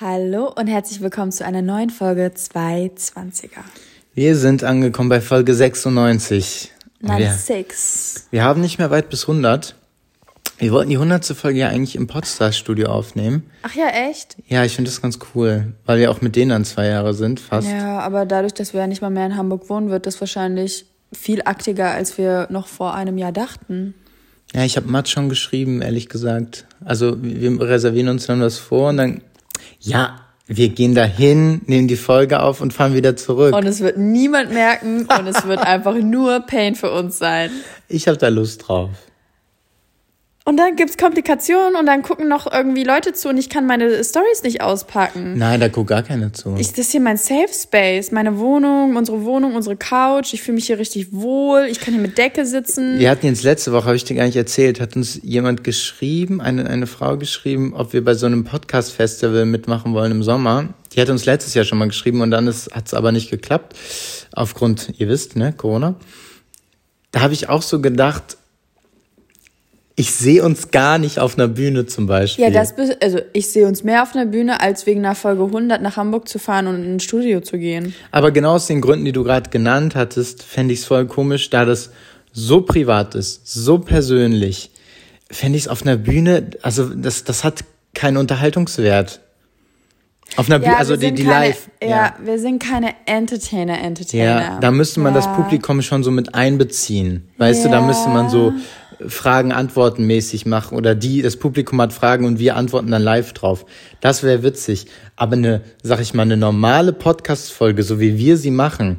Hallo und herzlich willkommen zu einer neuen Folge 220er. Wir sind angekommen bei Folge 96. Wir, 96. wir haben nicht mehr weit bis 100. Wir wollten die 100. Folge ja eigentlich im Podstar-Studio aufnehmen. Ach ja, echt? Ja, ich finde das ganz cool, weil wir auch mit denen dann zwei Jahre sind, fast. Ja, aber dadurch, dass wir ja nicht mal mehr in Hamburg wohnen, wird das wahrscheinlich viel aktiger, als wir noch vor einem Jahr dachten. Ja, ich habe Matt schon geschrieben, ehrlich gesagt. Also wir reservieren uns dann was vor und dann, ja, wir gehen dahin, nehmen die Folge auf und fahren wieder zurück. Und es wird niemand merken und es wird einfach nur Pain für uns sein. Ich habe da Lust drauf. Und dann gibt's Komplikationen und dann gucken noch irgendwie Leute zu und ich kann meine Stories nicht auspacken. Nein, da guckt gar keiner zu. Ich, das ist hier mein Safe Space, meine Wohnung, unsere Wohnung, unsere Couch. Ich fühle mich hier richtig wohl. Ich kann hier mit Decke sitzen. Wir hatten jetzt letzte Woche, habe ich dir gar nicht erzählt, hat uns jemand geschrieben, eine, eine Frau geschrieben, ob wir bei so einem Podcast-Festival mitmachen wollen im Sommer. Die hat uns letztes Jahr schon mal geschrieben und dann hat es aber nicht geklappt. Aufgrund, ihr wisst, ne, Corona. Da habe ich auch so gedacht, ich sehe uns gar nicht auf einer Bühne zum Beispiel. Ja, das, also ich sehe uns mehr auf einer Bühne, als wegen einer Folge 100 nach Hamburg zu fahren und in ein Studio zu gehen. Aber genau aus den Gründen, die du gerade genannt hattest, fände ich es voll komisch, da das so privat ist, so persönlich, fände ich es auf einer Bühne, also das, das hat keinen Unterhaltungswert. Auf einer Bühne, also die, die keine, live. Ja, wir sind keine Entertainer, Entertainer. Ja, da müsste man das Ja. Publikum schon so mit einbeziehen. Weißt du, da müsste man so Fragen-Antworten mäßig machen oder die, das Publikum hat Fragen und wir antworten dann live drauf. Das wäre witzig. Aber eine, sag ich mal, eine normale Podcast-Folge, so wie wir sie machen,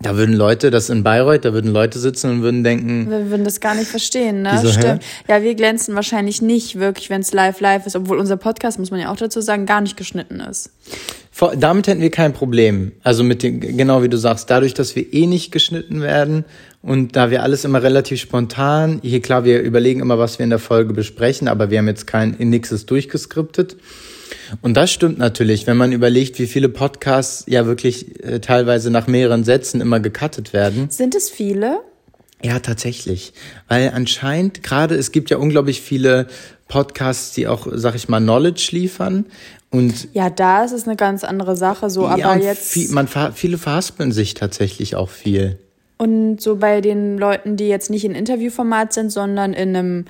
da würden Leute, das in Bayreuth, da würden Leute sitzen und würden denken, Wir würden das gar nicht verstehen, ne? Hä? Stimmt. Ja, wir glänzen wahrscheinlich nicht wirklich, wenn es live live ist, obwohl unser Podcast, muss man ja auch dazu sagen, gar nicht geschnitten ist. Vor- Damit hätten wir kein Problem. Also mit dem, genau wie du sagst, dadurch, dass wir eh nicht geschnitten werden und da wir alles immer relativ spontan, hier klar, wir überlegen immer, was wir in der Folge besprechen, aber wir haben jetzt kein, nix ist durchgeskriptet. Und das stimmt natürlich, wenn man überlegt, wie viele Podcasts ja wirklich äh, teilweise nach mehreren Sätzen immer gecuttet werden. Sind es viele? Ja, tatsächlich. Weil anscheinend gerade, es gibt ja unglaublich viele Podcasts, die auch, sag ich mal, Knowledge liefern. Und Ja, da ist es eine ganz andere Sache, so, ja, aber jetzt. Viel, man, viele verhaspeln sich tatsächlich auch viel. Und so bei den Leuten, die jetzt nicht in Interviewformat sind, sondern in einem,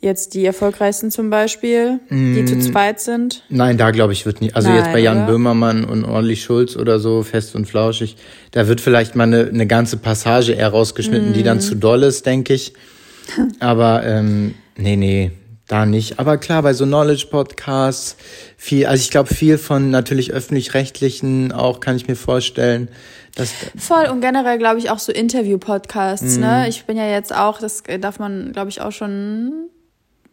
jetzt die erfolgreichsten zum Beispiel, die zu zweit sind. Nein, da glaube ich wird nicht. Also jetzt Nein, bei Jan oder? Böhmermann und Olli Schulz oder so, fest und flauschig, da wird vielleicht mal eine, eine ganze Passage eher rausgeschnitten, die Mhm. dann zu doll ist, denke ich. Aber ähm, nee, nee, da nicht. Aber klar, bei so Knowledge-Podcasts, viel, also ich glaube viel von natürlich öffentlich-rechtlichen auch, kann ich mir vorstellen, dass Voll und generell glaube ich auch so Interview-Podcasts, Mhm. ne? Ich bin ja jetzt auch, das darf man glaube ich auch schon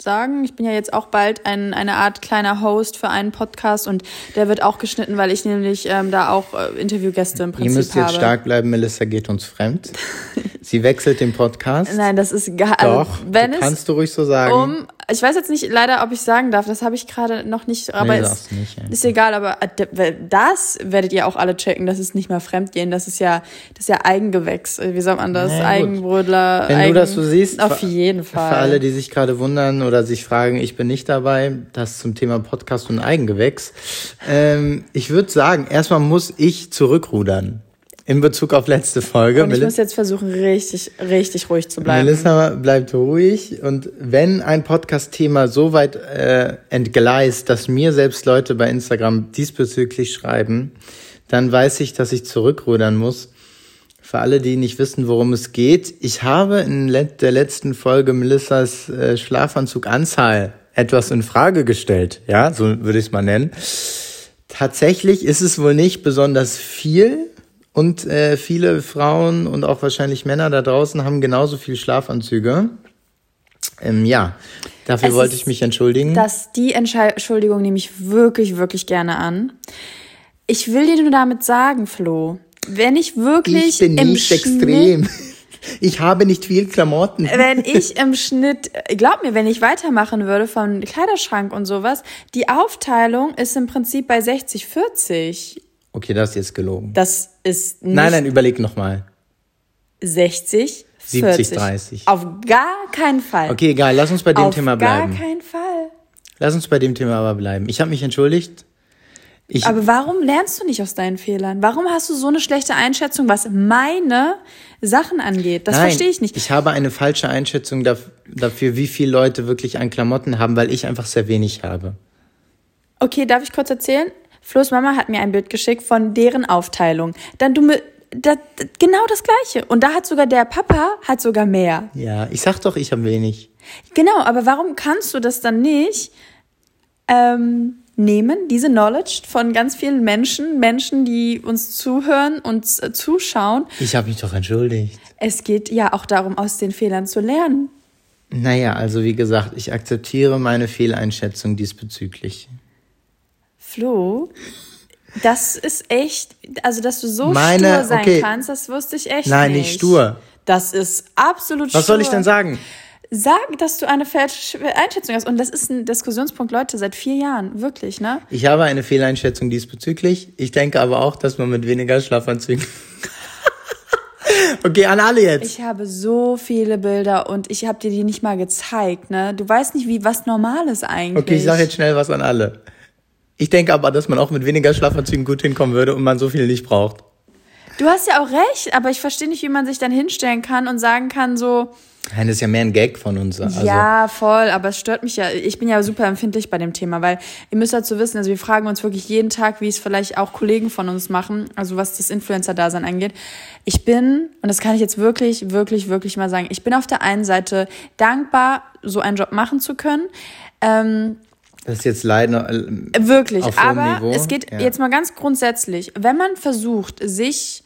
sagen, ich bin ja jetzt auch bald ein, eine Art kleiner Host für einen Podcast und der wird auch geschnitten, weil ich nämlich ähm, da auch äh, Interviewgäste im ihr Prinzip müsst habe. jetzt stark bleiben, Melissa geht uns fremd. Sie wechselt den Podcast. Nein, das ist gar, also, Doch, wenn du es kannst du ruhig so sagen. um, ich weiß jetzt nicht leider, ob ich sagen darf, das habe ich gerade noch nicht, aber Nee, sag's nicht, ja. ist egal, aber äh, das werdet ihr auch alle checken, das ist nicht mal Fremdgehen, das ist ja, das ist ja Eigengewächs, wie sagt man das, Na gut. Eigenbrödler. Wenn Eigen, du das so siehst, auf jeden Fall. Für alle, die sich gerade wundern oder sich fragen, ich bin nicht dabei, das zum Thema Podcast und Eigengewächs. Ähm, ich würde sagen, erstmal muss ich zurückrudern in Bezug auf letzte Folge. Und ich Meli- muss jetzt versuchen, richtig, richtig ruhig zu bleiben. Melissa bleibt ruhig und wenn ein Podcast-Thema so weit äh, entgleist, dass mir selbst Leute bei Instagram diesbezüglich schreiben, dann weiß ich, dass ich zurückrudern muss. Für alle, die nicht wissen, worum es geht, ich habe in der letzten Folge Melissas äh, Schlafanzuganzahl etwas in Frage gestellt, ja, so würde ich es mal nennen. Tatsächlich ist es wohl nicht besonders viel und äh, viele Frauen und auch wahrscheinlich Männer da draußen haben genauso viel Schlafanzüge. Ähm, ja, dafür Es wollte ich mich entschuldigen. Das, die Entschuldigung nehme ich wirklich, wirklich gerne an. Ich will dir nur damit sagen, Flo, wenn ich wirklich ich bin im nicht Schnitt, extrem. Ich habe nicht viel Klamotten. wenn ich im Schnitt, glaub mir, wenn ich weitermachen würde von Kleiderschrank und sowas, die Aufteilung ist im Prinzip bei 60, 40. Okay, das ist jetzt gelogen. Das ist nicht Nein, nein, überleg nochmal. 60, 70, 40. 30. Auf gar keinen Fall. Okay, egal, lass uns bei dem Auf Thema gar bleiben. keinen Fall. Lass uns bei dem Thema aber bleiben. Ich habe mich entschuldigt. Ich, Aber warum lernst du nicht aus deinen Fehlern? Warum hast du so eine schlechte Einschätzung, was meine Sachen angeht? Das nein, verstehe ich nicht. Ich habe eine falsche Einschätzung daf- dafür, wie viele Leute wirklich an Klamotten haben, weil ich einfach sehr wenig habe. Okay, darf ich kurz erzählen? Flo's Mama hat mir ein Bild geschickt von deren Aufteilung. Dann du mir da, da, genau das gleiche. Und da hat sogar der Papa hat sogar mehr. Ja, ich sag doch, ich habe wenig. Genau, aber warum kannst du das dann nicht ähm, nehmen, diese Knowledge von ganz vielen Menschen, Menschen, die uns zuhören und äh, zuschauen? Ich habe mich doch entschuldigt. Es geht ja auch darum, aus den Fehlern zu lernen. Naja, also wie gesagt, ich akzeptiere meine Fehleinschätzung diesbezüglich. Flo, das ist echt, also dass du so Meine- stur sein okay. kannst, das wusste ich echt Nein, nicht. nicht stur. Das ist absolut stur. Was soll ich denn sagen? Sag, dass du eine falsche Einschätzung hast. Und das ist ein Diskussionspunkt, Leute, seit vier Jahren. Wirklich, ne? Ich habe eine Fehleinschätzung diesbezüglich. Ich denke aber auch, dass man mit weniger Schlafanzügen. okay, an alle jetzt. Ich habe so viele Bilder und ich habe dir die nicht mal gezeigt, ne? Du weißt nicht, wie was normal ist eigentlich. Okay, ich sage jetzt schnell was an alle. Ich denke aber, dass man auch mit weniger Schlafanzügen gut hinkommen würde und man so viel nicht braucht. Du hast ja auch recht, aber ich verstehe nicht, wie man sich dann hinstellen kann und sagen kann so, Nein, das ist ja mehr ein Gag von uns. Also, ja, voll, aber es stört mich ja. Ich bin ja super empfindlich bei dem Thema, weil ihr müsst dazu wissen, also wir fragen uns wirklich jeden Tag, wie es vielleicht auch Kollegen von uns machen, also was das Influencer-Dasein angeht. Ich bin, und das kann ich jetzt wirklich, wirklich, wirklich mal sagen, ich bin auf der einen Seite dankbar, so einen Job machen zu können. Ähm, Das ist jetzt leider. äh, Wirklich, aber Niveau, es geht ja. jetzt mal ganz grundsätzlich, wenn man versucht, sich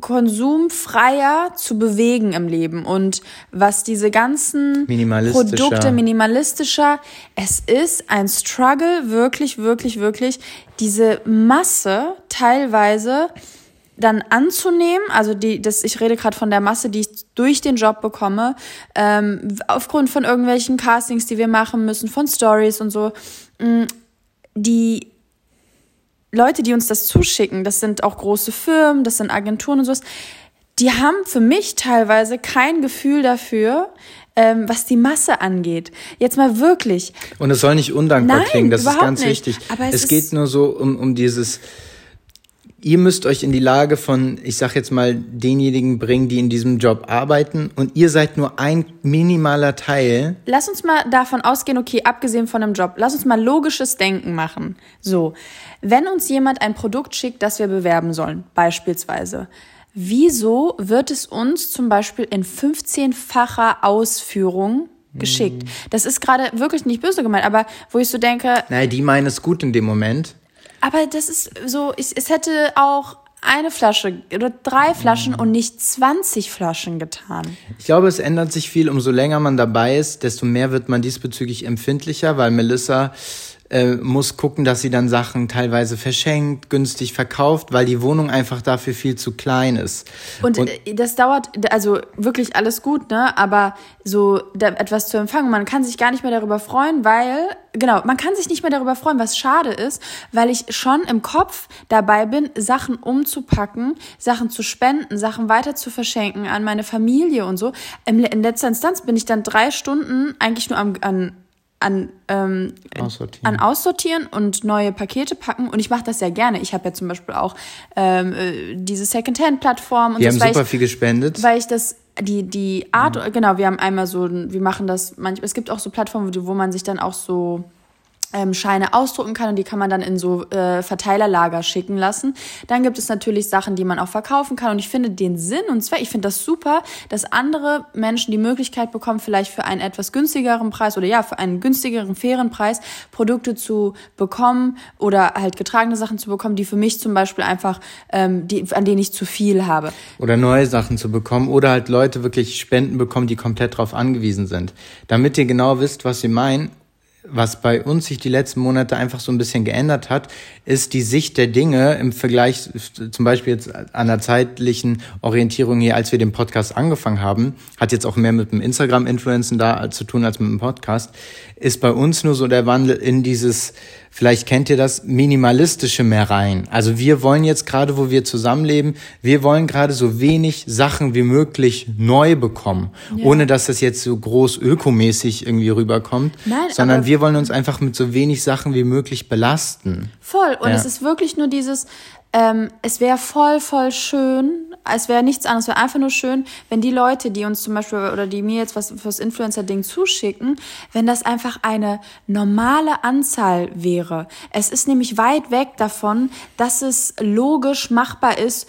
konsumfreier zu bewegen im Leben und was diese ganzen Minimalistischer. Produkte minimalistischer, es ist ein Struggle, wirklich, wirklich, wirklich, diese Masse teilweise dann anzunehmen, also die, das, ich rede gerade von der Masse, die ich durch den Job bekomme, ähm, aufgrund von irgendwelchen Castings, die wir machen müssen, von Stories und so, mh, die Leute, die uns das zuschicken, das sind auch große Firmen, das sind Agenturen und sowas, die haben für mich teilweise kein Gefühl dafür, ähm, was die Masse angeht. Jetzt mal wirklich. Und es soll nicht undankbar Nein, klingen, das ist ganz nicht. wichtig. Aber es es geht nur so um, um dieses. Ihr müsst euch in die Lage von, ich sag jetzt mal, denjenigen bringen, die in diesem Job arbeiten, und ihr seid nur ein minimaler Teil. Lass uns mal davon ausgehen, okay, abgesehen von einem Job, lass uns mal logisches Denken machen. So, wenn uns jemand ein Produkt schickt, das wir bewerben sollen, beispielsweise, wieso wird es uns zum Beispiel in 15-facher Ausführung geschickt? Das ist gerade wirklich nicht böse gemeint, aber wo ich so denke, Naja, die meinen es gut in dem Moment. Aber das ist so, ich, es hätte auch eine Flasche oder drei Flaschen und nicht 20 Flaschen getan. Ich glaube, es ändert sich viel, umso länger man dabei ist, desto mehr wird man diesbezüglich empfindlicher, weil Melissa äh, muss gucken, dass sie dann Sachen teilweise verschenkt, günstig verkauft, weil die Wohnung einfach dafür viel zu klein ist. Und, äh, das dauert, also wirklich alles gut, ne? Aber so da, etwas zu empfangen, man kann sich gar nicht mehr darüber freuen, weil, genau, man kann sich nicht mehr darüber freuen, was schade ist, weil ich schon im Kopf dabei bin, Sachen umzupacken, Sachen zu spenden, Sachen weiter zu verschenken an meine Familie und so. In letzter Instanz bin ich dann drei Stunden eigentlich nur am, an, an, ähm, Aussortieren. an Aussortieren und neue Pakete packen. Und ich mache das sehr gerne. Ich habe ja zum Beispiel auch ähm, äh, diese Secondhand-Plattform und Wir das, haben super ich, viel gespendet. weil ich das die die Art genau wir haben einmal so wir machen das manchmal es gibt auch so Plattformen wo man sich dann auch so ähm, Scheine ausdrucken kann und die kann man dann in so äh, Verteilerlager schicken lassen. Dann gibt es natürlich Sachen, die man auch verkaufen kann und ich finde den Sinn und Zweck, ich finde das super, dass andere Menschen die Möglichkeit bekommen, vielleicht für einen etwas günstigeren Preis oder ja, für einen günstigeren, fairen Preis Produkte zu bekommen oder halt getragene Sachen zu bekommen, die für mich zum Beispiel einfach, ähm, die, an denen ich zu viel habe. oder neue Sachen zu bekommen oder halt Leute wirklich Spenden bekommen, die komplett darauf angewiesen sind. Damit ihr genau wisst, was wir meinen, was bei uns sich die letzten Monate einfach so ein bisschen geändert hat, ist die Sicht der Dinge im Vergleich zum Beispiel jetzt an der zeitlichen Orientierung hier, als wir den Podcast angefangen haben, hat jetzt auch mehr mit dem Instagram-Influencen da zu tun als mit dem Podcast, ist bei uns nur so der Wandel in dieses Vielleicht kennt ihr das minimalistische mehr rein. Also wir wollen jetzt gerade, wo wir zusammenleben, wir wollen gerade so wenig Sachen wie möglich neu bekommen, ja. ohne dass das jetzt so groß ökomäßig irgendwie rüberkommt, Nein, sondern wir wollen uns einfach mit so wenig Sachen wie möglich belasten. Voll. Und ja. es ist wirklich nur dieses, ähm, es wäre voll, voll schön, es wäre nichts anderes, es wäre einfach nur schön, wenn die Leute, die uns zum Beispiel oder die mir jetzt was fürs Influencer-Ding zuschicken, wenn das einfach eine normale Anzahl wäre. Es ist nämlich weit weg davon, dass es logisch machbar ist,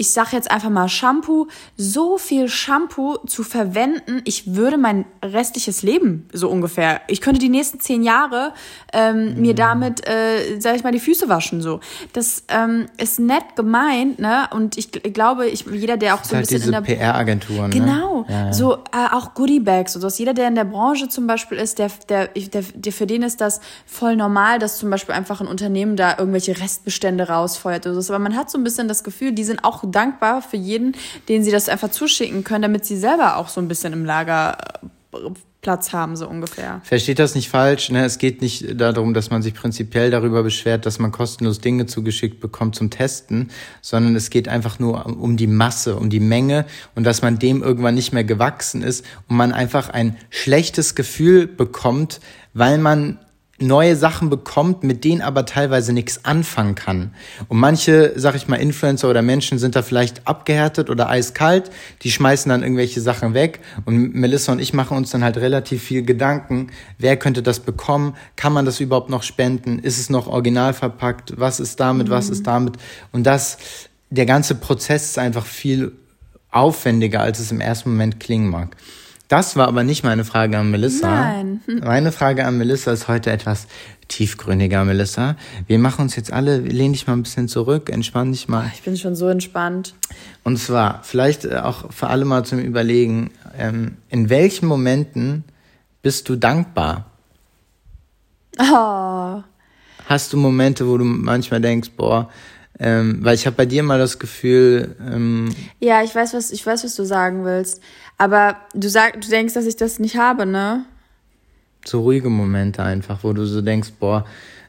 ich sage jetzt einfach mal Shampoo, so viel Shampoo zu verwenden, ich würde mein restliches Leben so ungefähr, ich könnte die nächsten zehn Jahre ähm, mm. mir damit, äh, sag ich mal, die Füße waschen so. Das ähm, ist nett gemeint, ne? Und ich, ich glaube, ich, jeder, der auch so ein halt bisschen diese in der PR-Agenturen, genau, ne? ja, so äh, auch Goodie-Bags und so. Jeder, der in der Branche zum Beispiel ist, der, der, der, der für den ist das voll normal, dass zum Beispiel einfach ein Unternehmen da irgendwelche Restbestände rausfeuert oder so. Aber man hat so ein bisschen das Gefühl, die sind auch dankbar für jeden, den sie das einfach zuschicken können, damit sie selber auch so ein bisschen im Lager äh, Platz haben, so ungefähr. Versteht das nicht falsch, ne? Es geht nicht darum, dass man sich prinzipiell darüber beschwert, dass man kostenlos Dinge zugeschickt bekommt zum Testen, sondern es geht einfach nur um die Masse, um die Menge und dass man dem irgendwann nicht mehr gewachsen ist und man einfach ein schlechtes Gefühl bekommt, weil man neue Sachen bekommt, mit denen aber teilweise nichts anfangen kann. Und manche, sag ich mal, Influencer oder Menschen sind da vielleicht abgehärtet oder eiskalt, die schmeißen dann irgendwelche Sachen weg. Und Melissa und ich machen uns dann halt relativ viel Gedanken, wer könnte das bekommen, kann man das überhaupt noch spenden, ist es noch original verpackt, was ist damit, mhm. was ist damit. Und das, der ganze Prozess ist einfach viel aufwendiger, als es im ersten Moment klingen mag. Das war aber nicht meine Frage an Melissa. Nein. Meine Frage an Melissa ist heute etwas tiefgründiger, Melissa. Wir machen uns jetzt alle, lehn dich mal ein bisschen zurück, entspann dich mal. Ich bin schon so entspannt. Und zwar, vielleicht äh, auch für alle mal zum Überlegen, ähm, in welchen Momenten bist du dankbar? Oh. Hast du Momente, wo du manchmal denkst, boah, ähm, weil ich habe bei dir mal das Gefühl. Ähm, ja, ich weiß, was ich weiß, was du sagen willst. Aber du sag, du denkst, dass ich das nicht habe, ne? So ruhige Momente einfach, wo du so denkst, boah,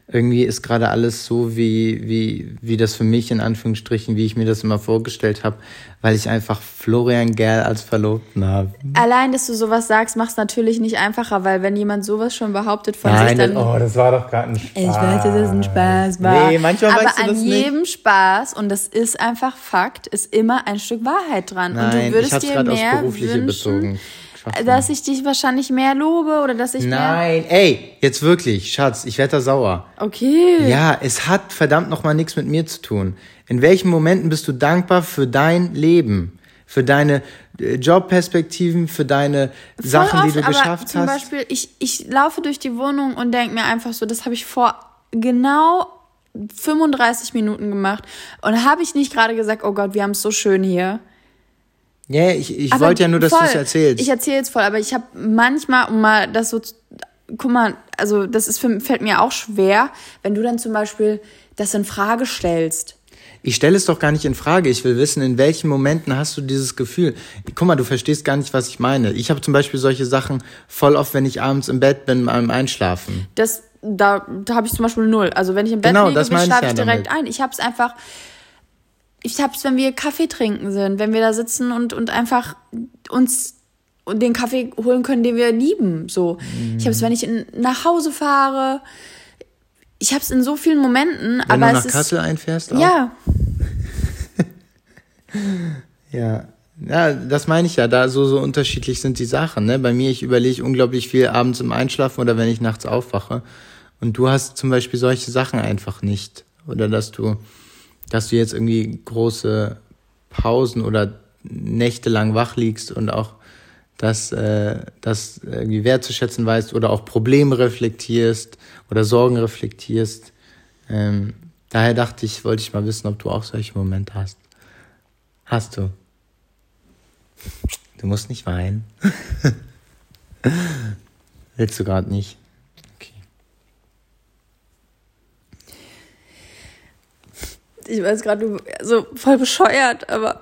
irgendwie ist gerade alles so, wie, wie, wie das für mich in Anführungsstrichen, wie ich mir das immer vorgestellt habe, weil ich einfach Florian Gerl als Verlobten habe. Allein, dass du sowas sagst, macht es natürlich nicht einfacher, weil wenn jemand sowas schon behauptet von Nein, sich, dann... oh, das war doch gerade ein Spaß. Ich weiß, dass es ein Spaß war. Nee, manchmal Aber weißt du an jedem nicht. Spaß, und das ist einfach Fakt, ist immer ein Stück Wahrheit dran. Nein, und du würdest ich dir mehr aufs Berufliche wünschen, bezogen. Schwachsinn. Dass ich dich wahrscheinlich mehr lobe oder dass ich Nein, ey, jetzt wirklich, Schatz, ich werde da sauer. Okay. Ja, es hat verdammt nochmal nichts mit mir zu tun. In welchen Momenten bist du dankbar für dein Leben? Für deine äh, Jobperspektiven, für deine Voll Sachen, oft, die du geschafft zum hast? Zum Beispiel, ich, ich laufe durch die Wohnung und denke mir einfach so, das habe ich vor genau 35 Minuten gemacht. Und habe ich nicht gerade gesagt, oh Gott, wir haben es so schön hier. Ja, yeah, ich, ich wollte ja nur, dass du es erzählst. Ich erzähle jetzt voll, aber ich habe manchmal, um mal das so, guck mal, also das ist für, fällt mir auch schwer, wenn du dann zum Beispiel das in Frage stellst. Ich stelle es doch gar nicht in Frage. Ich will wissen, in welchen Momenten hast du dieses Gefühl. Guck mal, du verstehst gar nicht, was ich meine. Ich habe zum Beispiel solche Sachen voll oft, wenn ich abends im Bett bin, beim Einschlafen. Das, da, da habe ich zum Beispiel null. Also wenn ich im Bett genau, liege, schlafe ich, ja direkt damit. ein. Ich habe es einfach ich hab's, wenn wir Kaffee trinken sind, wenn wir da sitzen und, und einfach uns den Kaffee holen können, den wir lieben. So. Mhm. Ich hab's, wenn ich in, nach Hause fahre. Ich hab's in so vielen Momenten. Wenn aber du nach Kassel einfährst? Auch? Ja. ja. Ja, das meine ich ja. Da so, so unterschiedlich sind die Sachen. Ne? Bei mir, ich überlege unglaublich viel abends im Einschlafen oder wenn ich nachts aufwache. Und du hast zum Beispiel solche Sachen einfach nicht. Oder dass du dass du jetzt irgendwie große Pausen oder Nächte lang wach liegst und auch das, äh, das irgendwie wertzuschätzen weißt oder auch Probleme reflektierst oder Sorgen reflektierst. Ähm, daher dachte ich, wollte ich mal wissen, ob du auch solche Momente hast. Hast du? Du musst nicht weinen. Willst du gerade nicht? Ich weiß gerade, du so voll bescheuert, aber.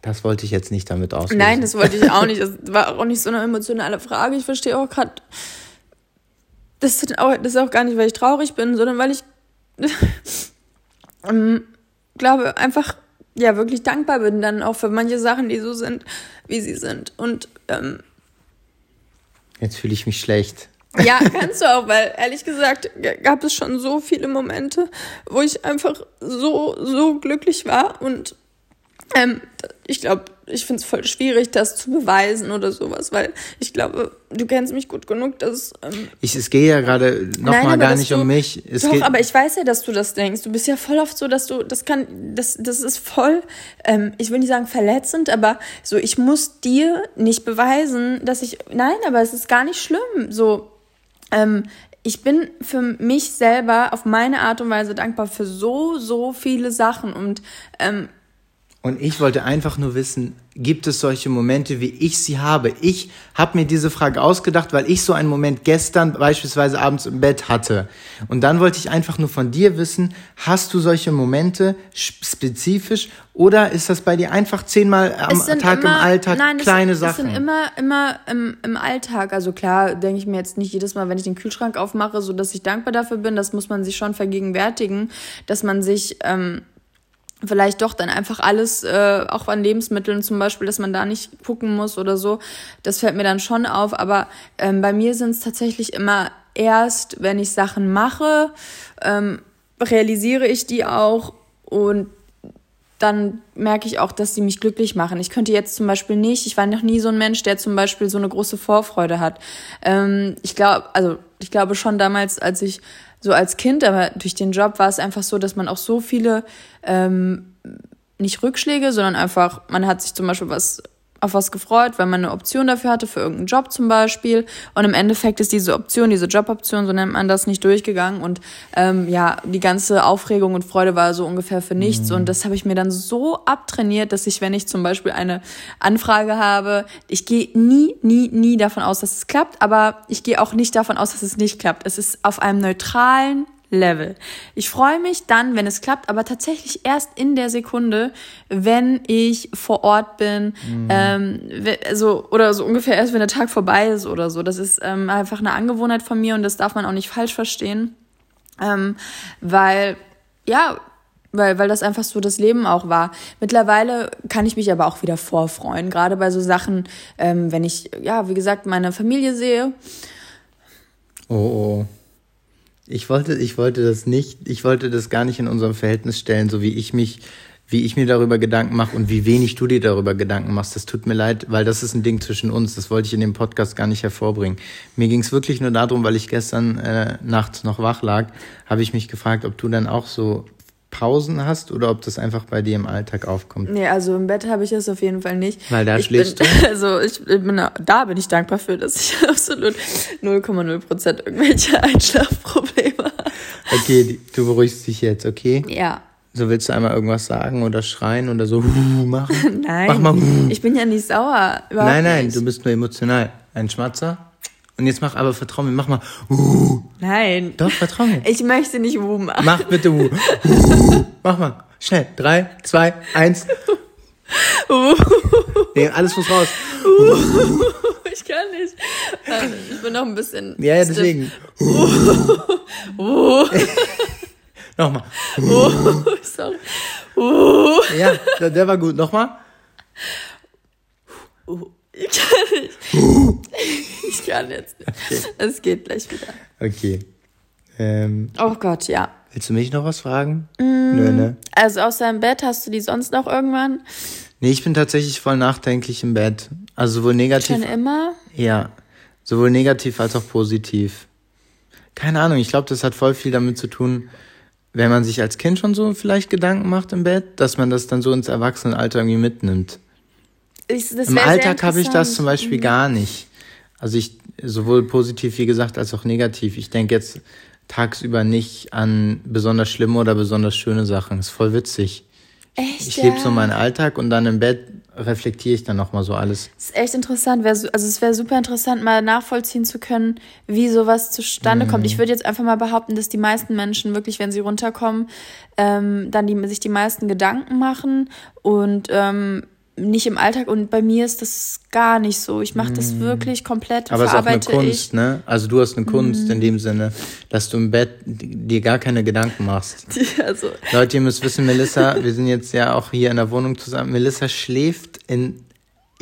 Das wollte ich jetzt nicht damit auslösen. Nein, das wollte ich auch nicht. Das war auch nicht so eine emotionale Frage. Ich verstehe auch gerade. das ist, auch, das ist auch gar nicht, weil ich traurig bin, sondern weil ich ähm, glaube, einfach ja wirklich dankbar bin dann auch für manche Sachen, die so sind, wie sie sind. Und ähm, jetzt fühle ich mich schlecht. Ja, kannst du auch, weil ehrlich gesagt gab es schon so viele Momente, wo ich einfach so, so glücklich war und ähm, ich glaube, ich finde es voll schwierig, das zu beweisen oder sowas, weil ich glaube, du kennst mich gut genug, dass. Ähm ich, es geht ja gerade nochmal gar nicht du, um mich. Es doch, aber ich weiß ja, dass du das denkst. Du bist ja voll oft so, dass du, das kann, das, das ist voll, ähm, ich will nicht sagen verletzend, aber so, ich muss dir nicht beweisen, dass ich, nein, aber es ist gar nicht schlimm. So, ähm, ich bin für mich selber auf meine Art und Weise dankbar für so, so viele Sachen und ähm, und ich wollte einfach nur wissen, gibt es solche Momente, wie ich sie habe? Ich habe mir diese Frage ausgedacht, weil ich so einen Moment gestern beispielsweise abends im Bett hatte. Und dann wollte ich einfach nur von dir wissen, hast du solche Momente spezifisch oder ist das bei dir einfach zehnmal am Tag immer, im Alltag nein, kleine es, Sachen? Es sind immer, immer im, im Alltag. Also klar, denke ich mir jetzt nicht jedes Mal, wenn ich den Kühlschrank aufmache, so dass ich dankbar dafür bin. Das muss man sich schon vergegenwärtigen, dass man sich ähm, vielleicht doch dann einfach alles, äh, auch an Lebensmitteln zum Beispiel, dass man da nicht gucken muss oder so. Das fällt mir dann schon auf. Aber ähm, bei mir sind es tatsächlich immer erst, wenn ich Sachen mache, ähm, realisiere ich die auch und dann merke ich auch, dass sie mich glücklich machen. Ich könnte jetzt zum Beispiel nicht, ich war noch nie so ein Mensch, der zum Beispiel so eine große Vorfreude hat. Ähm, ich glaube, also ich glaube schon damals, als ich so als Kind, aber durch den Job war es einfach so, dass man auch so viele ähm, nicht Rückschläge, sondern einfach, man hat sich zum Beispiel was auf was gefreut, weil man eine Option dafür hatte, für irgendeinen Job zum Beispiel. Und im Endeffekt ist diese Option, diese Joboption, so nennt man das, nicht durchgegangen. Und ähm, ja, die ganze Aufregung und Freude war so ungefähr für nichts. Mhm. Und das habe ich mir dann so abtrainiert, dass ich, wenn ich zum Beispiel eine Anfrage habe, ich gehe nie, nie, nie davon aus, dass es klappt, aber ich gehe auch nicht davon aus, dass es nicht klappt. Es ist auf einem neutralen Level. Ich freue mich dann, wenn es klappt, aber tatsächlich erst in der Sekunde, wenn ich vor Ort bin, mhm. ähm, so oder so ungefähr erst, wenn der Tag vorbei ist oder so. Das ist ähm, einfach eine Angewohnheit von mir und das darf man auch nicht falsch verstehen, ähm, weil ja, weil, weil das einfach so das Leben auch war. Mittlerweile kann ich mich aber auch wieder vorfreuen, gerade bei so Sachen, ähm, wenn ich, ja, wie gesagt, meine Familie sehe. Oh, oh. Ich wollte, ich wollte das nicht, ich wollte das gar nicht in unserem Verhältnis stellen, so wie ich mich, wie ich mir darüber Gedanken mache und wie wenig du dir darüber Gedanken machst. Das tut mir leid, weil das ist ein Ding zwischen uns. Das wollte ich in dem Podcast gar nicht hervorbringen. Mir ging es wirklich nur darum, weil ich gestern äh, nachts noch wach lag, habe ich mich gefragt, ob du dann auch so Pausen hast oder ob das einfach bei dir im Alltag aufkommt? Nee, also im Bett habe ich das auf jeden Fall nicht. Weil da ich schläfst bin, du? Also ich bin, da bin ich dankbar für, dass ich absolut 0,0 Prozent irgendwelche Einschlafprobleme habe. Okay, du beruhigst dich jetzt, okay? Ja. So willst du einmal irgendwas sagen oder schreien oder so uh, machen? nein. Mach mal. Uh. Ich bin ja nicht sauer. Nein, nein, nicht. du bist nur emotional. Ein Schmatzer? Und jetzt mach aber vertrau mir, mach mal. Uh. Nein. Doch, vertrau mir. Ich möchte nicht uh machen. Mach bitte uh. uh. Mach mal. Schnell. Drei, zwei, eins. Uh. Nee, alles muss raus. Uh. Ich kann nicht. Ich bin noch ein bisschen. Ja, ja, deswegen. Uh. Uh. Nochmal. Uh. Sorry. Uh. Ja, der, der war gut. Nochmal. Uh. Ich kann nicht. Ich kann jetzt nicht. Okay. Es geht gleich wieder. Okay. Ähm, oh Gott, ja. Willst du mich noch was fragen? Mm, Nö, ne? Also außer im Bett, hast du die sonst noch irgendwann? Nee, ich bin tatsächlich voll nachdenklich im Bett. Also sowohl negativ. Schon immer? Ja. Sowohl negativ als auch positiv. Keine Ahnung, ich glaube, das hat voll viel damit zu tun, wenn man sich als Kind schon so vielleicht Gedanken macht im Bett, dass man das dann so ins Erwachsenenalter irgendwie mitnimmt. Ich, Im Alltag habe ich das zum Beispiel mhm. gar nicht. Also ich sowohl positiv, wie gesagt, als auch negativ. Ich denke jetzt tagsüber nicht an besonders schlimme oder besonders schöne Sachen. ist voll witzig. Echt? Ich ja? lebe so meinen Alltag und dann im Bett reflektiere ich dann nochmal so alles. Das ist echt interessant. Also es wäre super interessant, mal nachvollziehen zu können, wie sowas zustande mhm. kommt. Ich würde jetzt einfach mal behaupten, dass die meisten Menschen wirklich, wenn sie runterkommen, ähm, dann die, sich die meisten Gedanken machen und ähm, nicht im Alltag und bei mir ist das gar nicht so. Ich mache das wirklich komplett. Aber es ist auch eine Kunst, ich. ne? Also du hast eine Kunst in dem Sinne, dass du im Bett dir gar keine Gedanken machst. Also. Leute, ihr müsst wissen, Melissa, wir sind jetzt ja auch hier in der Wohnung zusammen. Melissa schläft in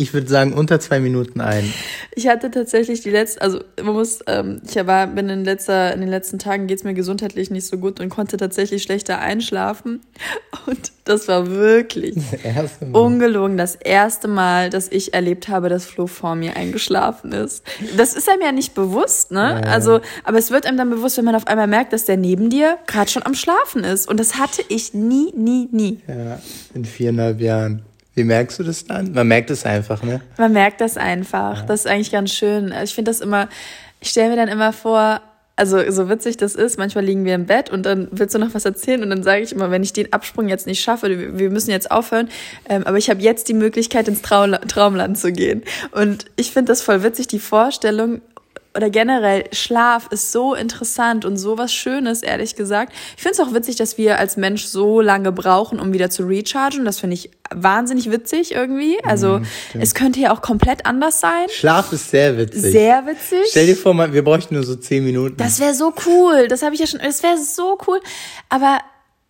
ich würde sagen, unter zwei Minuten ein. Ich hatte tatsächlich die letzte, also man muss, ähm, ich war, bin in, letzter, in den letzten Tagen geht es mir gesundheitlich nicht so gut und konnte tatsächlich schlechter einschlafen. Und das war wirklich das ungelogen das erste Mal, dass ich erlebt habe, dass Flo vor mir eingeschlafen ist. Das ist einem ja nicht bewusst, ne? Ja. Also, aber es wird einem dann bewusst, wenn man auf einmal merkt, dass der neben dir gerade schon am Schlafen ist. Und das hatte ich nie, nie, nie. Ja, in viereinhalb Jahren. Wie merkst du das dann? Man merkt es einfach, ne? Man merkt das einfach. Ja. Das ist eigentlich ganz schön. Ich finde das immer, ich stelle mir dann immer vor, also so witzig das ist, manchmal liegen wir im Bett und dann willst du noch was erzählen und dann sage ich immer, wenn ich den Absprung jetzt nicht schaffe, wir müssen jetzt aufhören, ähm, aber ich habe jetzt die Möglichkeit ins Traum Traumland zu gehen. Und ich finde das voll witzig, die Vorstellung, oder generell Schlaf ist so interessant und so was Schönes, ehrlich gesagt. Ich finde es auch witzig, dass wir als Mensch so lange brauchen, um wieder zu rechargen. Das finde ich wahnsinnig witzig irgendwie. Also mhm, es könnte ja auch komplett anders sein. Schlaf ist sehr witzig. Sehr witzig. Stell dir vor, wir bräuchten nur so zehn Minuten. Das wäre so cool. Das habe ich ja schon. Das wäre so cool. Aber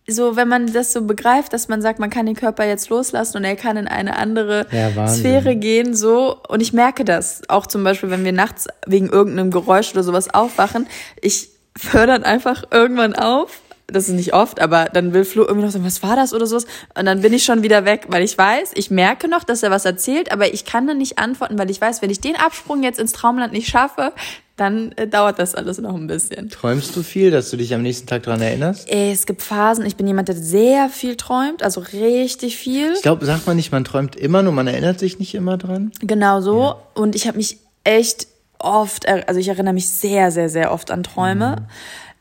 so, wenn man das so begreift, dass man sagt, man kann den Körper jetzt loslassen und er kann in eine andere ja, Sphäre gehen, so. Und ich merke das auch zum Beispiel, wenn wir nachts wegen irgendeinem Geräusch oder sowas aufwachen. Ich höre dann einfach irgendwann auf. Das ist nicht oft, aber dann will Flo irgendwie noch sagen, was war das oder sowas? Und dann bin ich schon wieder weg, weil ich weiß, ich merke noch, dass er was erzählt, aber ich kann dann nicht antworten, weil ich weiß, wenn ich den Absprung jetzt ins Traumland nicht schaffe, dann äh, dauert das alles noch ein bisschen. Träumst du viel, dass du dich am nächsten Tag daran erinnerst? Äh, es gibt Phasen, ich bin jemand, der sehr viel träumt, also richtig viel. Ich glaube, sagt man nicht, man träumt immer, nur man erinnert sich nicht immer dran. Genau so. Ja. Und ich habe mich echt oft, also ich erinnere mich sehr, sehr, sehr oft an Träume. Mhm.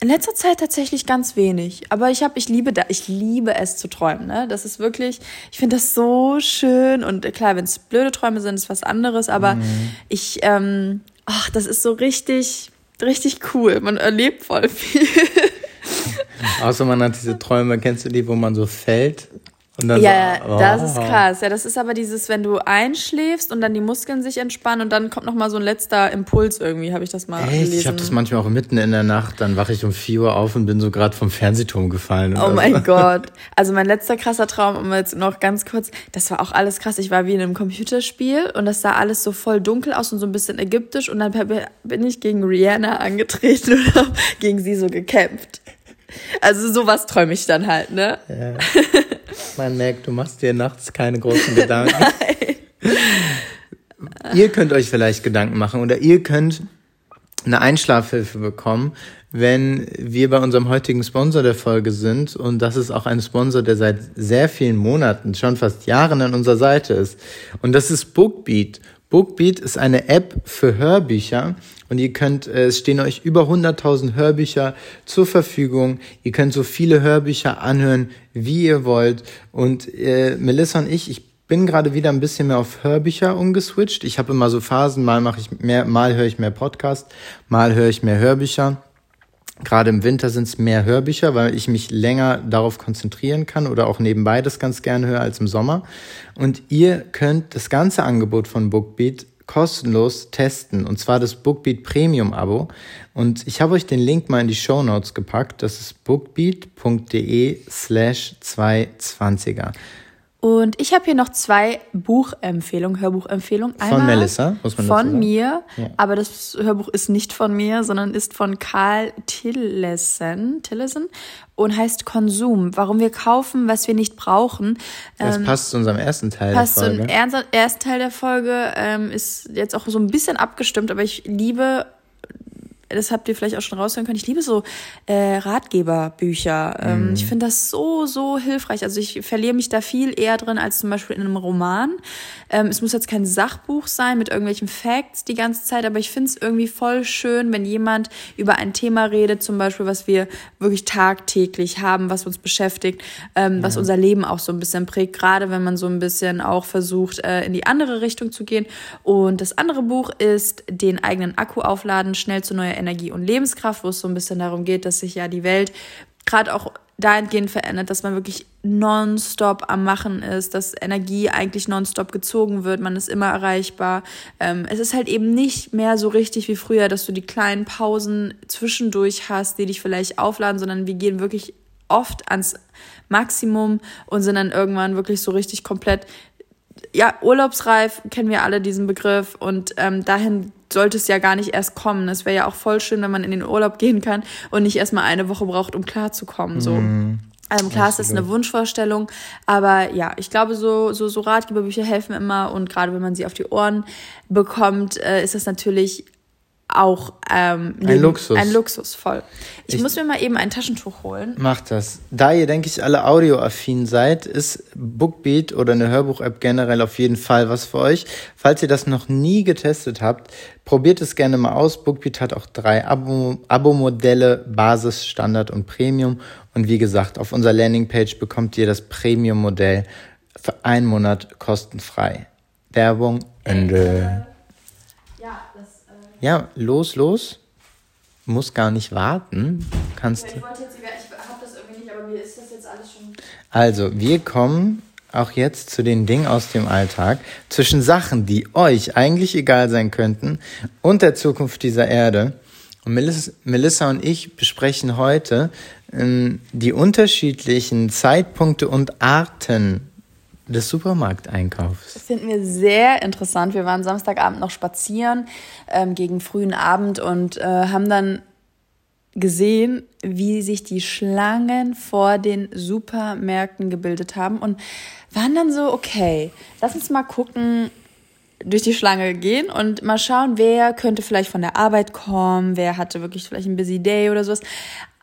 In letzter Zeit tatsächlich ganz wenig, aber ich habe, ich liebe da, ich liebe es zu träumen. Ne, das ist wirklich, ich finde das so schön und klar, wenn es blöde Träume sind, ist was anderes. Aber mhm. ich ähm, ach, das ist so richtig, richtig cool. Man erlebt voll viel. Außer man hat diese Träume, kennst du die, wo man so fällt ja, so, oh. das ist krass. Ja, das ist aber dieses, wenn du einschläfst und dann die Muskeln sich entspannen und dann kommt noch mal so ein letzter Impuls irgendwie, habe ich das mal Echt? gelesen. Ich habe das manchmal auch mitten in der Nacht, dann wache ich um 4 Uhr auf und bin so gerade vom Fernsehturm gefallen. Oh mein so. Gott. Also mein letzter krasser Traum, um jetzt noch ganz kurz, das war auch alles krass. Ich war wie in einem Computerspiel und das sah alles so voll dunkel aus und so ein bisschen ägyptisch und dann bin ich gegen Rihanna angetreten und habe gegen sie so gekämpft. Also sowas träume ich dann halt, ne? Ja. Man merkt, du machst dir nachts keine großen Gedanken. ihr könnt euch vielleicht Gedanken machen oder ihr könnt eine Einschlafhilfe bekommen, wenn wir bei unserem heutigen Sponsor der Folge sind. Und das ist auch ein Sponsor, der seit sehr vielen Monaten, schon fast Jahren an unserer Seite ist. Und das ist Bookbeat. Bookbeat ist eine App für Hörbücher und ihr könnt, äh, es stehen euch über 100.000 Hörbücher zur Verfügung. Ihr könnt so viele Hörbücher anhören, wie ihr wollt. Und äh, Melissa und ich, ich bin gerade wieder ein bisschen mehr auf Hörbücher umgeswitcht. Ich habe immer so Phasen, mal mache ich mehr, mal höre ich mehr Podcast, mal höre ich mehr Hörbücher. Gerade im Winter sind es mehr Hörbücher, weil ich mich länger darauf konzentrieren kann oder auch nebenbei das ganz gerne höre als im Sommer. Und ihr könnt das ganze Angebot von Bookbeat kostenlos testen und zwar das Bookbeat Premium Abo und ich habe euch den Link mal in die Show Notes gepackt. Das ist bookbeat.de slash 220er. Und ich habe hier noch zwei Buchempfehlungen, Hörbuchempfehlungen. Einmal von Melissa, muss man Von mir, ja. aber das Hörbuch ist nicht von mir, sondern ist von Karl Tillesen, Tillesen und heißt Konsum. Warum wir kaufen, was wir nicht brauchen. Das ähm, passt zu unserem ersten Teil der Folge. Passt zum ersten Teil der Folge, ähm, ist jetzt auch so ein bisschen abgestimmt, aber ich liebe das habt ihr vielleicht auch schon raushören können, ich liebe so äh, Ratgeberbücher. Ähm, mm. Ich finde das so, so hilfreich. Also ich verliere mich da viel eher drin als zum Beispiel in einem Roman. Ähm, es muss jetzt kein Sachbuch sein mit irgendwelchen Facts die ganze Zeit, aber ich finde es irgendwie voll schön, wenn jemand über ein Thema redet, zum Beispiel, was wir wirklich tagtäglich haben, was uns beschäftigt, ähm, ja. was unser Leben auch so ein bisschen prägt, gerade wenn man so ein bisschen auch versucht, äh, in die andere Richtung zu gehen. Und das andere Buch ist den eigenen Akku aufladen, schnell zu neuer Energie und Lebenskraft, wo es so ein bisschen darum geht, dass sich ja die Welt gerade auch dahingehend verändert, dass man wirklich nonstop am Machen ist, dass Energie eigentlich nonstop gezogen wird, man ist immer erreichbar. Ähm, es ist halt eben nicht mehr so richtig wie früher, dass du die kleinen Pausen zwischendurch hast, die dich vielleicht aufladen, sondern wir gehen wirklich oft ans Maximum und sind dann irgendwann wirklich so richtig komplett ja, urlaubsreif kennen wir alle diesen Begriff und ähm, dahin sollte es ja gar nicht erst kommen. Es wäre ja auch voll schön, wenn man in den Urlaub gehen kann und nicht erstmal eine Woche braucht, um klarzukommen. So. Mm. Ähm, klar, es ist eine Wunschvorstellung, aber ja, ich glaube, so, so, so Ratgeberbücher helfen immer und gerade wenn man sie auf die Ohren bekommt, äh, ist das natürlich auch ähm, ein Luxus. Ein Luxus, voll. Ich, ich, muss mir mal eben ein Taschentuch holen. Macht das. Da ihr, denke ich, alle audioaffin seid, ist Bookbeat oder eine Hörbuch-App generell auf jeden Fall was für euch. Falls ihr das noch nie getestet habt, probiert es gerne mal aus. Bookbeat hat auch drei Abo-Modelle, Basis, Standard und Premium. Und wie gesagt, auf unserer Landingpage bekommt ihr das Premium-Modell für einen Monat kostenfrei. Werbung, Ende. Ja, los, los. Muss gar nicht warten. Kannst. Ich wollte jetzt, ich hab das irgendwie nicht, aber mir ist das jetzt alles schon. Also, wir kommen auch jetzt zu den Dingen aus dem Alltag, zwischen Sachen, die euch eigentlich egal sein könnten und der Zukunft dieser Erde. Und Melissa, und ich besprechen heute äh, die unterschiedlichen Zeitpunkte und Arten des Supermarkteinkaufs. Das finden wir sehr interessant. Wir waren Samstagabend noch spazieren ähm, gegen frühen Abend und äh, haben dann gesehen, wie sich die Schlangen vor den Supermärkten gebildet haben und waren dann so, okay, lass uns mal gucken, durch die Schlange gehen und mal schauen, wer könnte vielleicht von der Arbeit kommen, wer hatte wirklich vielleicht ein busy day oder sowas.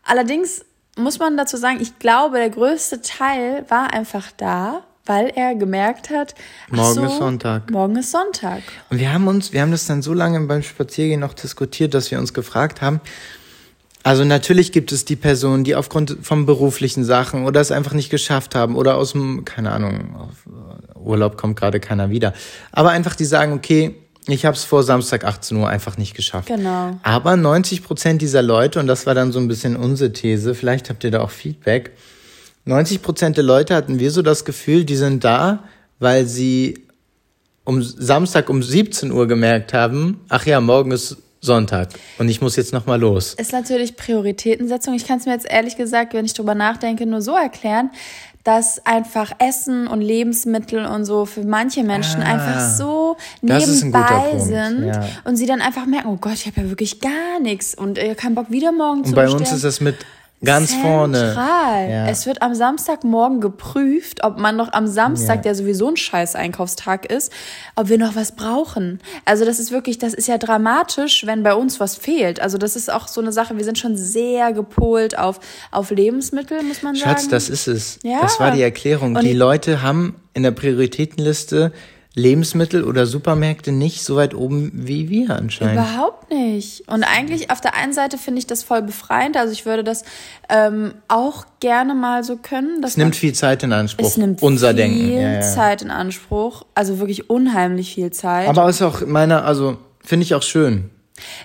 Allerdings muss man dazu sagen, ich glaube, der größte Teil war einfach da, weil er gemerkt hat, morgen so, ist Sonntag. Morgen ist Sonntag. Und wir haben uns, wir haben das dann so lange beim Spaziergehen noch diskutiert, dass wir uns gefragt haben, also natürlich gibt es die Personen, die aufgrund von beruflichen Sachen oder es einfach nicht geschafft haben oder aus dem, keine Ahnung, Urlaub kommt gerade keiner wieder. Aber einfach die sagen, okay, ich habe es vor Samstag 18 Uhr einfach nicht geschafft. Genau. Aber 90 Prozent dieser Leute, und das war dann so ein bisschen unsere These, vielleicht habt ihr da auch Feedback, 90 Prozent der Leute hatten wir so das Gefühl, die sind da, weil sie um Samstag um 17 Uhr gemerkt haben, ach ja, morgen ist Sonntag und ich muss jetzt noch mal los. Ist natürlich Prioritätensetzung. Ich kann es mir jetzt ehrlich gesagt, wenn ich drüber nachdenke, nur so erklären, dass einfach Essen und Lebensmittel und so für manche Menschen ah, einfach so nebenbei sind ja. und sie dann einfach merken, oh Gott, ich habe ja wirklich gar nichts und ich habe keinen Bock wieder morgen und zu Und bei bestellen. uns ist das mit Ganz Zentral. vorne. Ja. Es wird am Samstagmorgen geprüft, ob man noch am Samstag, ja. der sowieso ein scheiß Einkaufstag ist, ob wir noch was brauchen. Also das ist wirklich, das ist ja dramatisch, wenn bei uns was fehlt. Also das ist auch so eine Sache, wir sind schon sehr gepolt auf, auf Lebensmittel, muss man sagen. Schatz, das ist es. Ja. Das war die Erklärung. Und die Leute haben in der Prioritätenliste Lebensmittel oder Supermärkte nicht so weit oben wie wir anscheinend. Überhaupt nicht. Und eigentlich auf der einen Seite finde ich das voll befreiend. Also ich würde das ähm, auch gerne mal so können. es nimmt viel Zeit in Anspruch. Es nimmt unser viel Denken. Ja, ja. Zeit in Anspruch. Also wirklich unheimlich viel Zeit. Aber ist auch meiner, also finde ich auch schön.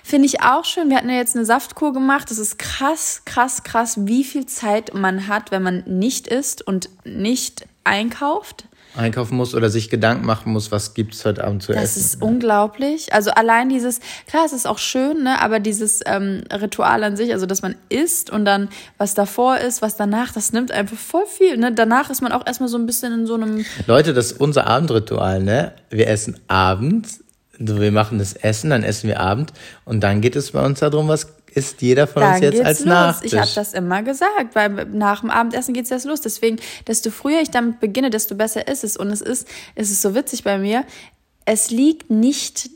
Finde ich auch schön. Wir hatten ja jetzt eine Saftkur gemacht. Das ist krass, krass, krass, wie viel Zeit man hat, wenn man nicht isst und nicht einkauft einkaufen muss oder sich Gedanken machen muss, was gibt's heute Abend zu das essen. Das ist unglaublich. Also allein dieses, klar, es ist auch schön, ne, aber dieses ähm, Ritual an sich, also dass man isst und dann was davor ist, was danach, das nimmt einfach voll viel. Ne? Danach ist man auch erstmal so ein bisschen in so einem. Leute, das ist unser Abendritual, ne? Wir essen abends, wir machen das Essen, dann essen wir Abend und dann geht es bei uns darum, was isst jeder von Dann uns jetzt als los. Nachtisch. Ich habe das immer gesagt, weil nach dem Abendessen geht's jetzt los. Deswegen, desto früher ich damit beginne, desto besser ist es. Und es ist, es ist so witzig bei mir. Es liegt nicht,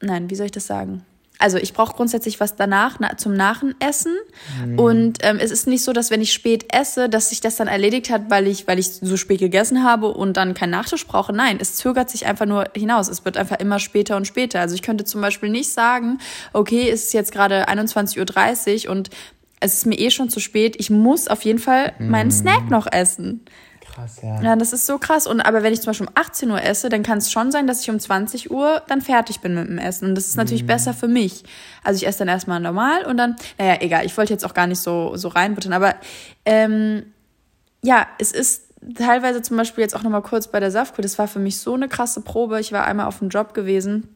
nein, wie soll ich das sagen? Also ich brauche grundsätzlich was danach na, zum Nachessen mhm. und ähm, es ist nicht so, dass wenn ich spät esse, dass sich das dann erledigt hat, weil ich weil ich so spät gegessen habe und dann keinen Nachtisch brauche. Nein, es zögert sich einfach nur hinaus. Es wird einfach immer später und später. Also ich könnte zum Beispiel nicht sagen, okay, es ist jetzt gerade 21:30 Uhr und es ist mir eh schon zu spät. Ich muss auf jeden Fall meinen mhm. Snack noch essen krass, ja. Ja, das ist so krass. Und aber wenn ich zum Beispiel um 18 Uhr esse, dann kann es schon sein, dass ich um 20 Uhr dann fertig bin mit dem Essen. Und das ist natürlich mhm. besser für mich. Also ich esse dann erstmal normal und dann, naja, egal, ich wollte jetzt auch gar nicht so, so reinbuttern, aber ähm, ja, es ist teilweise zum Beispiel jetzt auch nochmal kurz bei der Saftkur, das war für mich so eine krasse Probe. Ich war einmal auf dem Job gewesen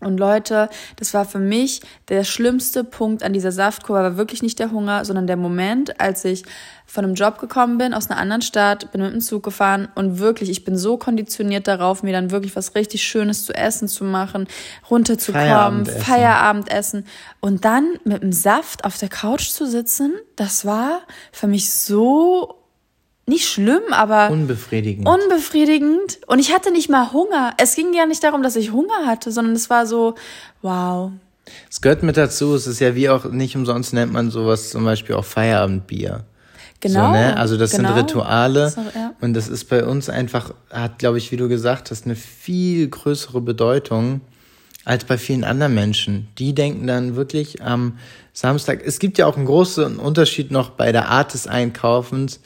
und Leute, das war für mich der schlimmste Punkt an dieser Saftkur, war wirklich nicht der Hunger, sondern der Moment, als ich von einem Job gekommen bin, aus einer anderen Stadt, bin mit dem Zug gefahren und wirklich, ich bin so konditioniert darauf, mir dann wirklich was richtig Schönes zu essen zu machen, runterzukommen, Feierabendessen. Feierabendessen und dann mit dem Saft auf der Couch zu sitzen, das war für mich so nicht schlimm, aber unbefriedigend. Unbefriedigend. Und ich hatte nicht mal Hunger. Es ging ja nicht darum, dass ich Hunger hatte, sondern es war so, wow. Es gehört mit dazu. Es ist ja wie auch nicht umsonst nennt man sowas zum Beispiel auch Feierabendbier. Genau. So, ne? Also das genau. sind Rituale. Das auch, ja. Und das ist bei uns einfach, hat, glaube ich, wie du gesagt hast, eine viel größere Bedeutung als bei vielen anderen Menschen. Die denken dann wirklich am Samstag. Es gibt ja auch einen großen Unterschied noch bei der Art des Einkaufens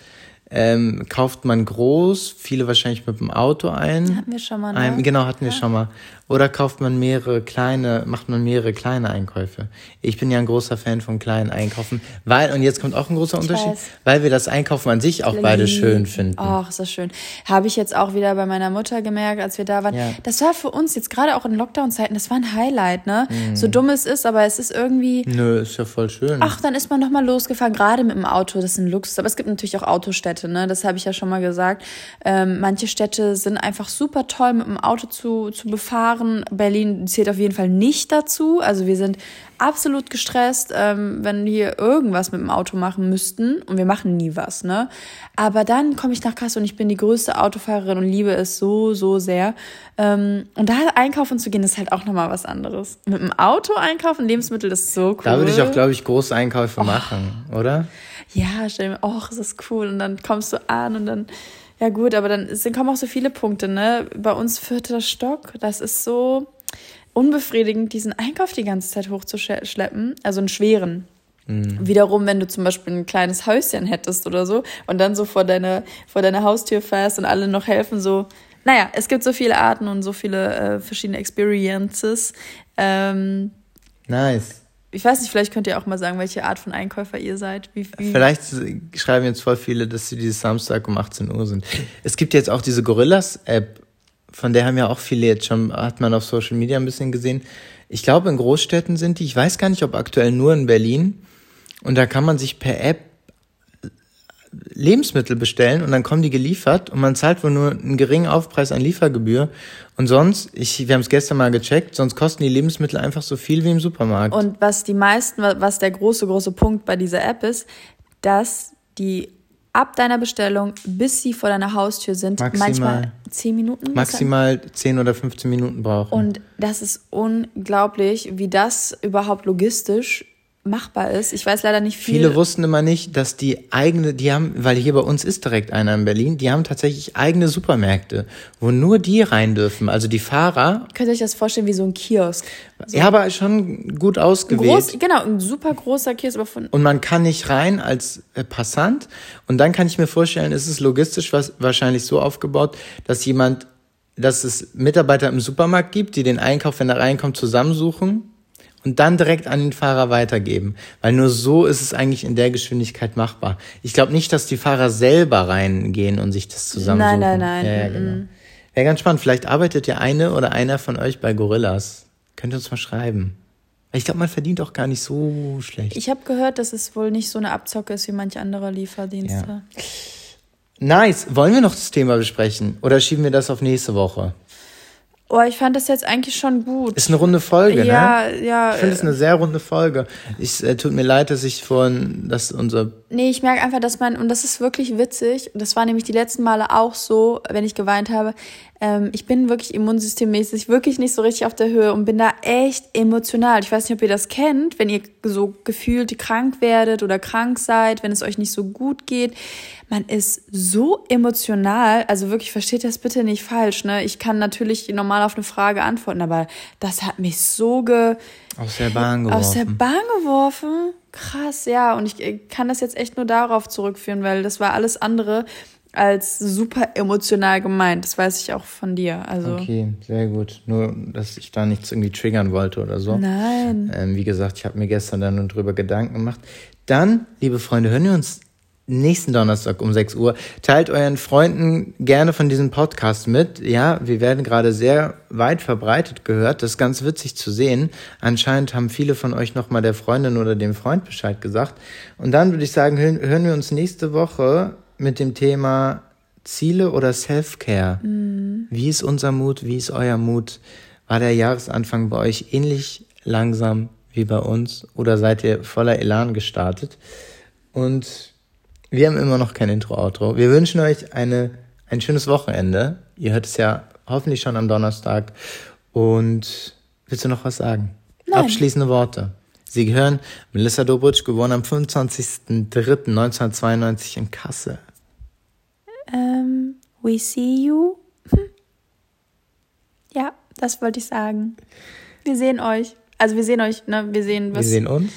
ähm, kauft man groß, viele wahrscheinlich mit dem Auto ein. Hatten wir schon mal, ne? Ein, genau, hatten wir ja. schon mal. Oder kauft man mehrere kleine, macht man mehrere kleine Einkäufe? Ich bin ja ein großer Fan von kleinen Einkaufen, weil, und jetzt kommt auch ein großer ich Unterschied, weiß. weil wir das Einkaufen an sich auch beide schön finden. Ach, ist das schön. Habe ich jetzt auch wieder bei meiner Mutter gemerkt, als wir da waren. Ja. Das war für uns jetzt gerade auch in Lockdown-Zeiten, das war ein Highlight, ne? Mhm. So dumm es ist, aber es ist irgendwie. Nö, ist ja voll schön. Ach, dann ist man nochmal losgefahren, gerade mit dem Auto, das ist ein Luxus. Aber es gibt natürlich auch Autostädte, ne? Das habe ich ja schon mal gesagt. Ähm, manche Städte sind einfach super toll mit dem Auto zu, zu befahren. Berlin zählt auf jeden Fall nicht dazu. Also wir sind absolut gestresst, ähm, wenn wir irgendwas mit dem Auto machen müssten. Und wir machen nie was, ne? Aber dann komme ich nach Kassel und ich bin die größte Autofahrerin und liebe es so, so sehr. Ähm, und da einkaufen zu gehen, ist halt auch nochmal was anderes. Mit dem Auto einkaufen, Lebensmittel, das ist so cool. Da würde ich auch, glaube ich, große Einkäufe oh. machen, oder? Ja, stell mir, oh, ist das cool. Und dann kommst du an und dann ja gut, aber dann sind, kommen auch so viele Punkte, ne? Bei uns vierter Stock, das ist so, unbefriedigend, diesen Einkauf die ganze Zeit hochzuschleppen, also einen schweren. Mhm. Wiederum, wenn du zum Beispiel ein kleines Häuschen hättest oder so und dann so vor deine, vor deine Haustür fährst und alle noch helfen, so, naja, es gibt so viele Arten und so viele äh, verschiedene Experiences. Ähm, nice. Ich weiß nicht, vielleicht könnt ihr auch mal sagen, welche Art von Einkäufer ihr seid. Wie, wie vielleicht schreiben jetzt voll viele, dass sie dieses Samstag um 18 Uhr sind. Es gibt jetzt auch diese Gorillas-App, von der haben ja auch viele jetzt schon, hat man auf Social Media ein bisschen gesehen. Ich glaube, in Großstädten sind die, ich weiß gar nicht, ob aktuell nur in Berlin. Und da kann man sich per App Lebensmittel bestellen und dann kommen die geliefert und man zahlt wohl nur einen geringen Aufpreis an Liefergebühr. Und sonst, ich, wir haben es gestern mal gecheckt, sonst kosten die Lebensmittel einfach so viel wie im Supermarkt. Und was die meisten, was der große, große Punkt bei dieser App ist, dass die ab deiner Bestellung, bis sie vor deiner Haustür sind, maximal, manchmal 10 Minuten. Maximal 10 oder 15 Minuten brauchen. Und das ist unglaublich, wie das überhaupt logistisch machbar ist. Ich weiß leider nicht viel. Viele wussten immer nicht, dass die eigene, die haben, weil hier bei uns ist direkt einer in Berlin, die haben tatsächlich eigene Supermärkte, wo nur die rein dürfen. Also die Fahrer. Könnt ihr euch das vorstellen wie so ein Kiosk? So ja, aber schon gut ausgewählt. Groß, genau, ein super großer Kiosk. Aber von Und man kann nicht rein als äh, Passant. Und dann kann ich mir vorstellen, ist es logistisch was, wahrscheinlich so aufgebaut, dass jemand, dass es Mitarbeiter im Supermarkt gibt, die den Einkauf, wenn er reinkommt, zusammensuchen und dann direkt an den Fahrer weitergeben. Weil nur so ist es eigentlich in der Geschwindigkeit machbar. Ich glaube nicht, dass die Fahrer selber reingehen und sich das zusammensuchen. Nein, nein, nein. Ja, ja, genau. Wäre ganz spannend. Vielleicht arbeitet ja eine oder einer von euch bei Gorillas. Könnt ihr uns mal schreiben. Ich glaube, man verdient auch gar nicht so schlecht. Ich habe gehört, dass es wohl nicht so eine Abzocke ist wie manche andere Lieferdienste. Ja. Nice. Wollen wir noch das Thema besprechen? Oder schieben wir das auf nächste Woche? Oh, ich fand das jetzt eigentlich schon gut. Ist eine runde Folge, ja, ne? Ja, ja. Ich finde es eine sehr runde Folge. Ich äh, tut mir leid, dass ich vorhin, dass unser. Nee, ich merke einfach, dass man, und das ist wirklich witzig, und das war nämlich die letzten Male auch so, wenn ich geweint habe, ähm, ich bin wirklich immunsystemmäßig wirklich nicht so richtig auf der Höhe und bin da echt emotional. Ich weiß nicht, ob ihr das kennt, wenn ihr so gefühlt krank werdet oder krank seid, wenn es euch nicht so gut geht. Man ist so emotional, also wirklich versteht das bitte nicht falsch, ne? Ich kann natürlich normal auf eine Frage antworten, aber das hat mich so ge aus der Bahn geworfen. Aus der Bahn geworfen. Krass, ja. Und ich kann das jetzt echt nur darauf zurückführen, weil das war alles andere als super emotional gemeint. Das weiß ich auch von dir. Also okay, sehr gut. Nur, dass ich da nichts irgendwie triggern wollte oder so. Nein. Ähm, wie gesagt, ich habe mir gestern dann drüber Gedanken gemacht. Dann, liebe Freunde, hören wir uns nächsten Donnerstag um 6 Uhr. Teilt euren Freunden gerne von diesem Podcast mit. Ja, wir werden gerade sehr weit verbreitet gehört. Das ist ganz witzig zu sehen. Anscheinend haben viele von euch nochmal der Freundin oder dem Freund Bescheid gesagt. Und dann würde ich sagen, hören wir uns nächste Woche mit dem Thema Ziele oder Self-Care. Mhm. Wie ist unser Mut? Wie ist euer Mut? War der Jahresanfang bei euch ähnlich langsam wie bei uns oder seid ihr voller Elan gestartet? Und wir haben immer noch kein Intro-Outro. Wir wünschen euch eine, ein schönes Wochenende. Ihr hört es ja hoffentlich schon am Donnerstag. Und willst du noch was sagen? Nein. Abschließende Worte. Sie gehören Melissa Dobritsch, geboren am 25.03.1992 in Kassel. Um, ähm, we see you. Hm. Ja, das wollte ich sagen. Wir sehen euch. Also wir sehen euch, ne? Wir sehen was. Wir sehen uns.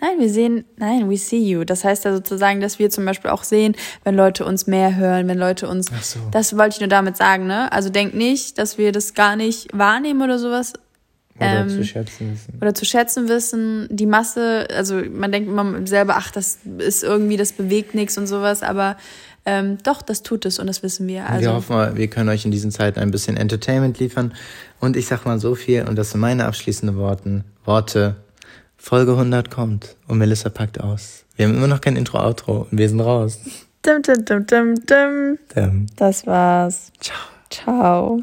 Nein, wir sehen, nein, we see you. Das heißt ja sozusagen, dass wir zum Beispiel auch sehen, wenn Leute uns mehr hören, wenn Leute uns. Ach so. Das wollte ich nur damit sagen, ne? Also denkt nicht, dass wir das gar nicht wahrnehmen oder sowas. Oder ähm, zu schätzen wissen. Oder zu schätzen wissen. Die Masse, also man denkt immer selber, ach, das ist irgendwie, das bewegt nichts und sowas, aber ähm, doch, das tut es und das wissen wir. Also. Wir hoffen mal, wir können euch in diesen Zeiten ein bisschen Entertainment liefern. Und ich sag mal so viel, und das sind meine abschließenden Worten, Worte Folge 100 kommt und Melissa packt aus. Wir haben immer noch kein Intro-Outro und wir sind raus. Dum, dum, dum, dum, dum. Das war's. Ciao. Ciao.